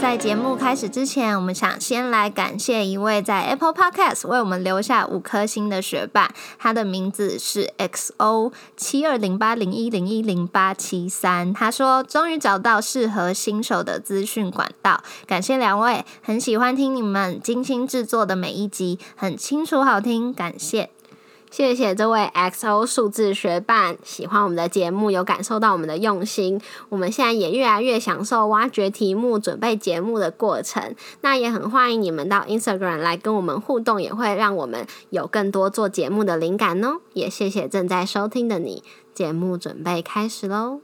在节目开始之前，我们想先来感谢一位在 Apple Podcast 为我们留下五颗星的学霸，他的名字是 XO 七二零八零一零一零八七三。他说：“终于找到适合新手的资讯管道，感谢两位，很喜欢听你们精心制作的每一集，很清楚好听，感谢。”谢谢这位 XO 数字学伴，喜欢我们的节目，有感受到我们的用心。我们现在也越来越享受挖掘题目、准备节目的过程。那也很欢迎你们到 Instagram 来跟我们互动，也会让我们有更多做节目的灵感哦。也谢谢正在收听的你，节目准备开始喽。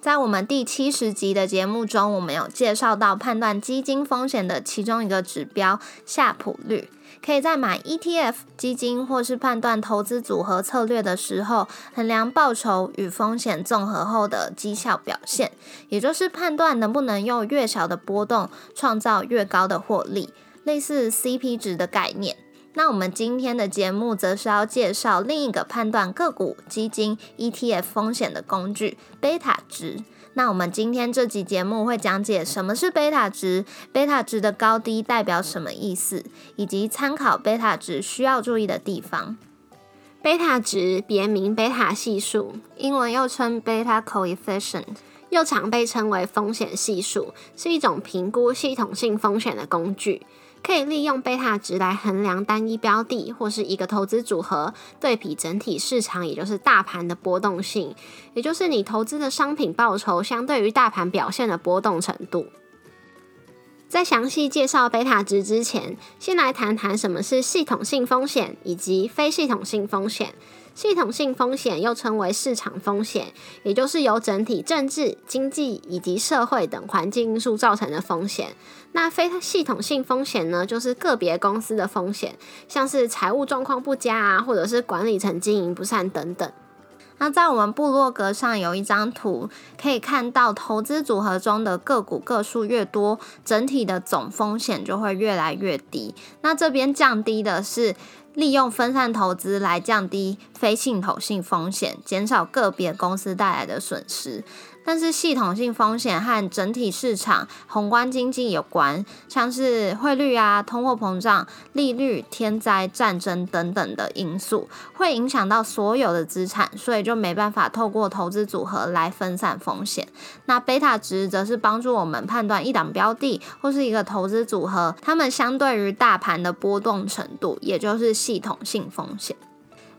在我们第七十集的节目中，我们有介绍到判断基金风险的其中一个指标夏普率。可以在买 ETF 基金或是判断投资组合策略的时候，衡量报酬与风险综合后的绩效表现，也就是判断能不能用越小的波动创造越高的获利，类似 CP 值的概念。那我们今天的节目则是要介绍另一个判断个股基金 ETF 风险的工具——贝塔值。那我们今天这集节目会讲解什么是贝塔值，贝塔值的高低代表什么意思，以及参考贝塔值需要注意的地方。贝塔值别名贝塔系数，英文又称贝塔 coefficient，又常被称为风险系数，是一种评估系统性风险的工具。可以利用贝塔值来衡量单一标的或是一个投资组合对比整体市场，也就是大盘的波动性，也就是你投资的商品报酬相对于大盘表现的波动程度。在详细介绍贝塔值之前，先来谈谈什么是系统性风险以及非系统性风险。系统性风险又称为市场风险，也就是由整体政治、经济以及社会等环境因素造成的风险。那非系统性风险呢，就是个别公司的风险，像是财务状况不佳啊，或者是管理层经营不善等等。那在我们部落格上有一张图，可以看到投资组合中的个股个数越多，整体的总风险就会越来越低。那这边降低的是。利用分散投资来降低非系统性风险，减少个别公司带来的损失。但是系统性风险和整体市场、宏观经济有关，像是汇率啊、通货膨胀、利率、天灾、战争等等的因素，会影响到所有的资产，所以就没办法透过投资组合来分散风险。那贝塔值则是帮助我们判断一档标的或是一个投资组合，它们相对于大盘的波动程度，也就是系统性风险。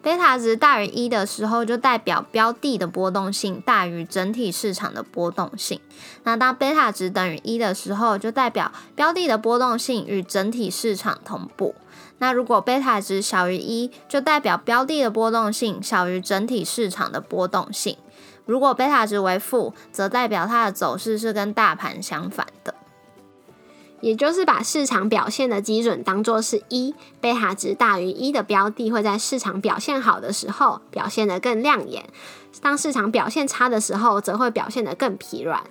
贝塔值大于一的时候，就代表标的的波动性大于整体市场的波动性。那当贝塔值等于一的时候，就代表标的的波动性与整体市场同步。那如果贝塔值小于一，就代表标的的波动性小于整体市场的波动性。如果贝塔值为负，则代表它的走势是跟大盘相反的。也就是把市场表现的基准当做是一，贝塔值大于一的标的会在市场表现好的时候表现得更亮眼，当市场表现差的时候则会表现得更疲软。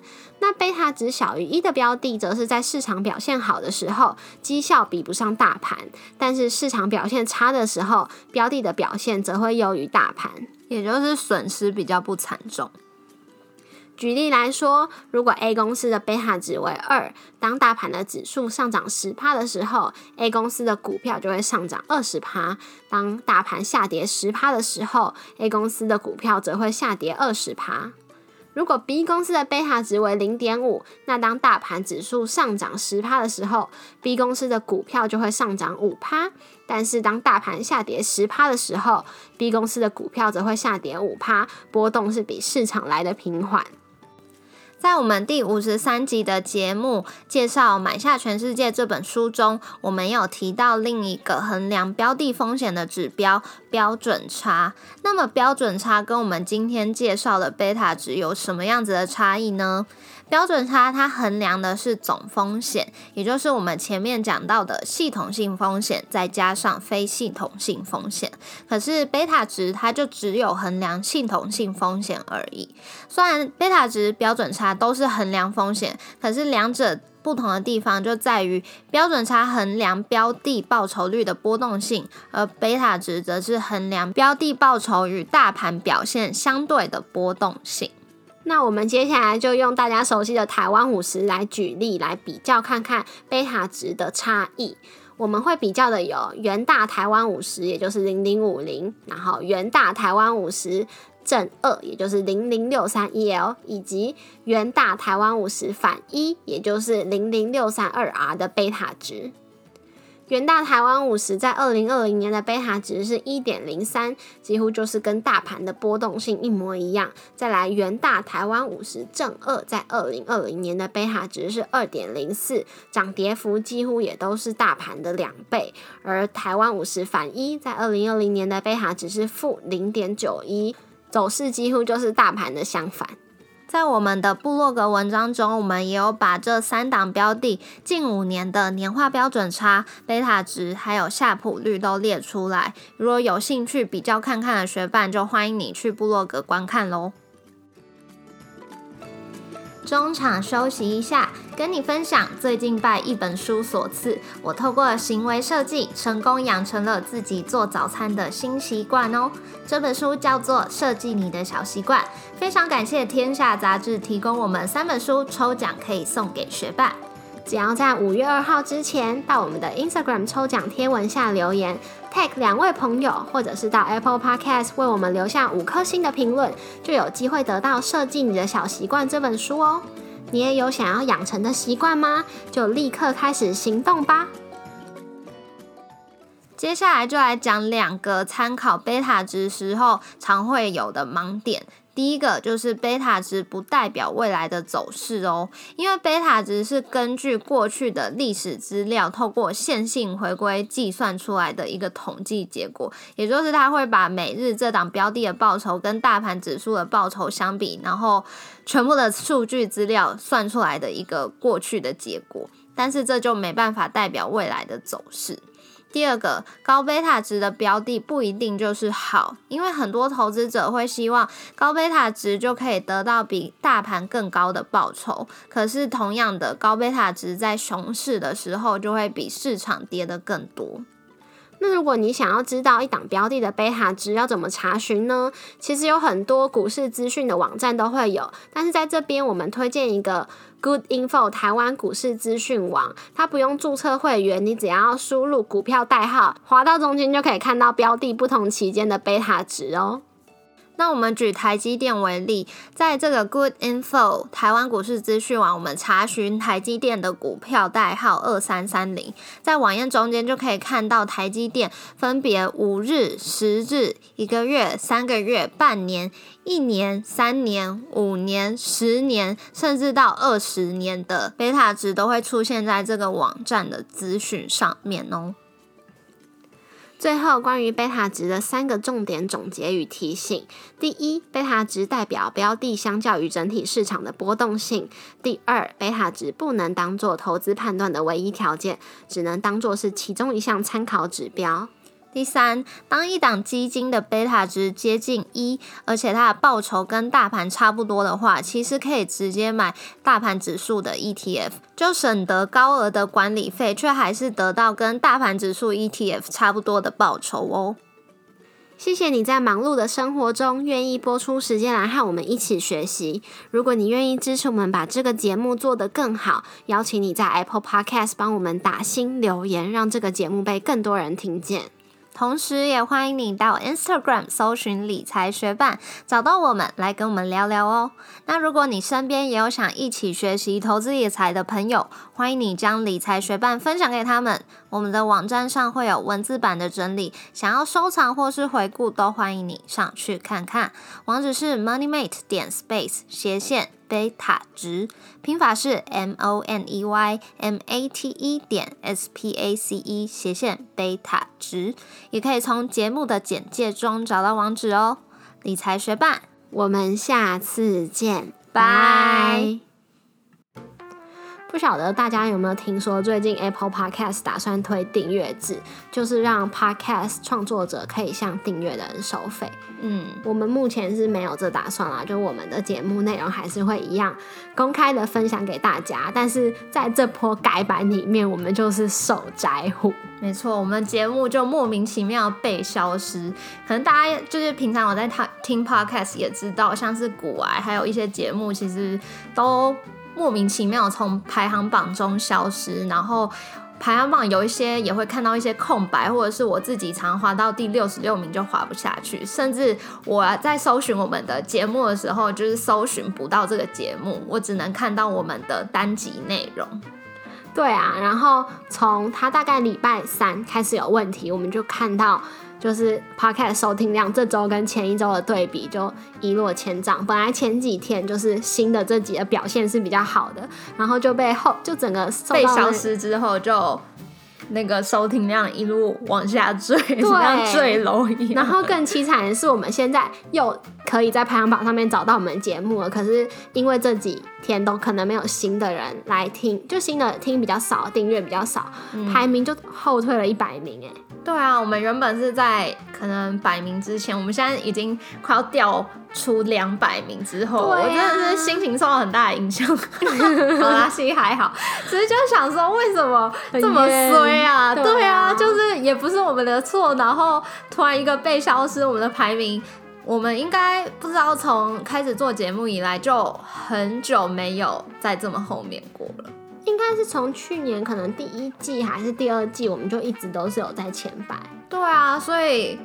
那贝塔值小于一的标的，则是在市场表现好的时候绩效比不上大盘，但是市场表现差的时候，标的的表现则会优于大盘，也就是损失比较不惨重。举例来说，如果 A 公司的贝塔值为二，当大盘的指数上涨十趴的时候，A 公司的股票就会上涨二十趴；当大盘下跌十趴的时候，A 公司的股票则会下跌二十趴。如果 B 公司的贝塔值为零点五，那当大盘指数上涨十趴的时候，B 公司的股票就会上涨五趴；但是当大盘下跌十趴的时候，B 公司的股票则会下跌五趴，波动是比市场来的平缓。在我们第五十三集的节目介绍《买下全世界》这本书中，我们有提到另一个衡量标的风险的指标——标准差。那么，标准差跟我们今天介绍的贝塔值有什么样子的差异呢？标准差它衡量的是总风险，也就是我们前面讲到的系统性风险，再加上非系统性风险。可是贝塔值它就只有衡量系统性风险而已。虽然贝塔值、标准差都是衡量风险，可是两者不同的地方就在于标准差衡量标的报酬率的波动性，而贝塔值则是衡量标的报酬与大盘表现相对的波动性。那我们接下来就用大家熟悉的台湾五十来举例来比较看看贝塔值的差异。我们会比较的有元大台湾五十，也就是零零五零，然后元大台湾五十。正二，也就是零零六三 EL，以及元大台湾五十反一，也就是零零六三二 R 的贝塔值。元大台湾五十在二零二零年的贝塔值是一点零三，几乎就是跟大盘的波动性一模一样。再来，元大台湾五十正二在二零二零年的贝塔值是二点零四，涨跌幅几乎也都是大盘的两倍。而台湾五十反一在二零二零年的贝塔值是负零点九一。走势几乎就是大盘的相反。在我们的部落格文章中，我们也有把这三档标的近五年的年化标准差、贝塔值还有夏普率都列出来。如果有兴趣比较看看的学伴，就欢迎你去部落格观看喽。中场休息一下，跟你分享最近拜一本书所赐，我透过行为设计成功养成了自己做早餐的新习惯哦。这本书叫做《设计你的小习惯》，非常感谢天下杂志提供我们三本书抽奖，可以送给学霸。只要在五月二号之前到我们的 Instagram 抽奖贴文下留言，tag 两位朋友，或者是到 Apple Podcast 为我们留下五颗星的评论，就有机会得到《设计你的小习惯》这本书哦。你也有想要养成的习惯吗？就立刻开始行动吧。接下来就来讲两个参考贝塔值时候常会有的盲点。第一个就是贝塔值不代表未来的走势哦，因为贝塔值是根据过去的历史资料，透过线性回归计算出来的一个统计结果，也就是它会把每日这档标的的报酬跟大盘指数的报酬相比，然后全部的数据资料算出来的一个过去的结果，但是这就没办法代表未来的走势。第二个高贝塔值的标的不一定就是好，因为很多投资者会希望高贝塔值就可以得到比大盘更高的报酬。可是同样的高贝塔值在熊市的时候就会比市场跌得更多。那如果你想要知道一档标的的贝塔值要怎么查询呢？其实有很多股市资讯的网站都会有，但是在这边我们推荐一个。Good Info 台湾股市资讯网，它不用注册会员，你只要输入股票代号，滑到中间就可以看到标的不同期间的贝塔值哦。那我们举台积电为例，在这个 Good Info 台湾股市资讯网，我们查询台积电的股票代号二三三零，在网页中间就可以看到台积电分别五日、十日、一个月、三个月、半年、一年、三年、五年、十年，甚至到二十年的贝塔值都会出现在这个网站的资讯上面哦。最后，关于贝塔值的三个重点总结与提醒：第一，贝塔值代表标的相较于整体市场的波动性；第二，贝塔值不能当做投资判断的唯一条件，只能当做是其中一项参考指标。第三，当一档基金的贝塔值接近一，而且它的报酬跟大盘差不多的话，其实可以直接买大盘指数的 ETF，就省得高额的管理费，却还是得到跟大盘指数 ETF 差不多的报酬哦。谢谢你在忙碌的生活中愿意播出时间来和我们一起学习。如果你愿意支持我们把这个节目做得更好，邀请你在 Apple Podcast 帮我们打新留言，让这个节目被更多人听见。同时，也欢迎你到 Instagram 搜寻理财学伴，找到我们来跟我们聊聊哦。那如果你身边也有想一起学习投资理财的朋友，欢迎你将理财学伴分享给他们。我们的网站上会有文字版的整理，想要收藏或是回顾，都欢迎你上去看看。网址是 moneymate 点 space 斜线。贝塔值拼法是 M O N E Y M A T E 点 S P A C E 斜线贝塔值，也可以从节目的简介中找到网址哦。理财学霸，我们下次见，拜。不晓得大家有没有听说，最近 Apple Podcast 打算推订阅制，就是让 Podcast 创作者可以向订阅的人收费。嗯，我们目前是没有这打算啦，就我们的节目内容还是会一样公开的分享给大家，但是在这波改版里面，我们就是守宅户。没错，我们节目就莫名其妙被消失。可能大家就是平常我在听听 podcast 也知道，像是古癌还有一些节目，其实都莫名其妙从排行榜中消失，然后排行榜有一些也会看到一些空白，或者是我自己常滑到第六十六名就滑不下去，甚至我在搜寻我们的节目的时候，就是搜寻不到这个节目，我只能看到我们的单集内容。对啊，然后从他大概礼拜三开始有问题，我们就看到就是 podcast 收听量这周跟前一周的对比就一落千丈。本来前几天就是新的这集的表现是比较好的，然后就被后就整个被消失之后就。那个收听量一路往下坠，像坠楼一样。然后更凄惨的是，我们现在又可以在排行榜上面找到我们节目了。可是因为这几天都可能没有新的人来听，就新的听比较少，订阅比较少，排名就后退了一百名。哎，对啊，我们原本是在可能百名之前，我们现在已经快要掉出两百名之后，我真的是心情受到很大的影响。好啦，心还好，只是就想说为什么这么衰。啊，对啊，就是也不是我们的错，然后突然一个被消失，我们的排名，我们应该不知道从开始做节目以来就很久没有在这么后面过了，应该是从去年可能第一季还是第二季，我们就一直都是有在前排。对啊，所以。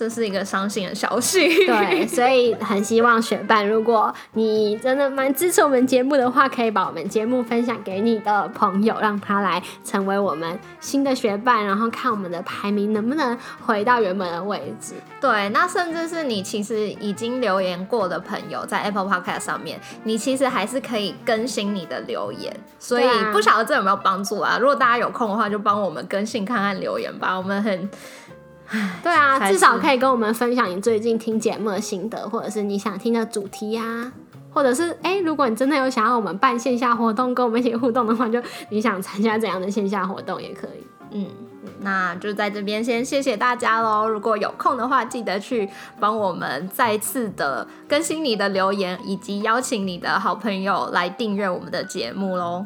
这是一个伤心的消息。对，所以很希望学伴，如果你真的蛮支持我们节目的话，可以把我们节目分享给你的朋友，让他来成为我们新的学伴，然后看我们的排名能不能回到原本的位置。对，那甚至是你其实已经留言过的朋友，在 Apple Podcast 上面，你其实还是可以更新你的留言。所以不晓得这有没有帮助啊？如果大家有空的话，就帮我们更新看看留言吧。我们很。对啊，至少可以跟我们分享你最近听节目的心得，或者是你想听的主题呀，或者是哎，如果你真的有想要我们办线下活动，跟我们一起互动的话，就你想参加怎样的线下活动也可以。嗯，那就在这边先谢谢大家喽。如果有空的话，记得去帮我们再次的更新你的留言，以及邀请你的好朋友来订阅我们的节目喽。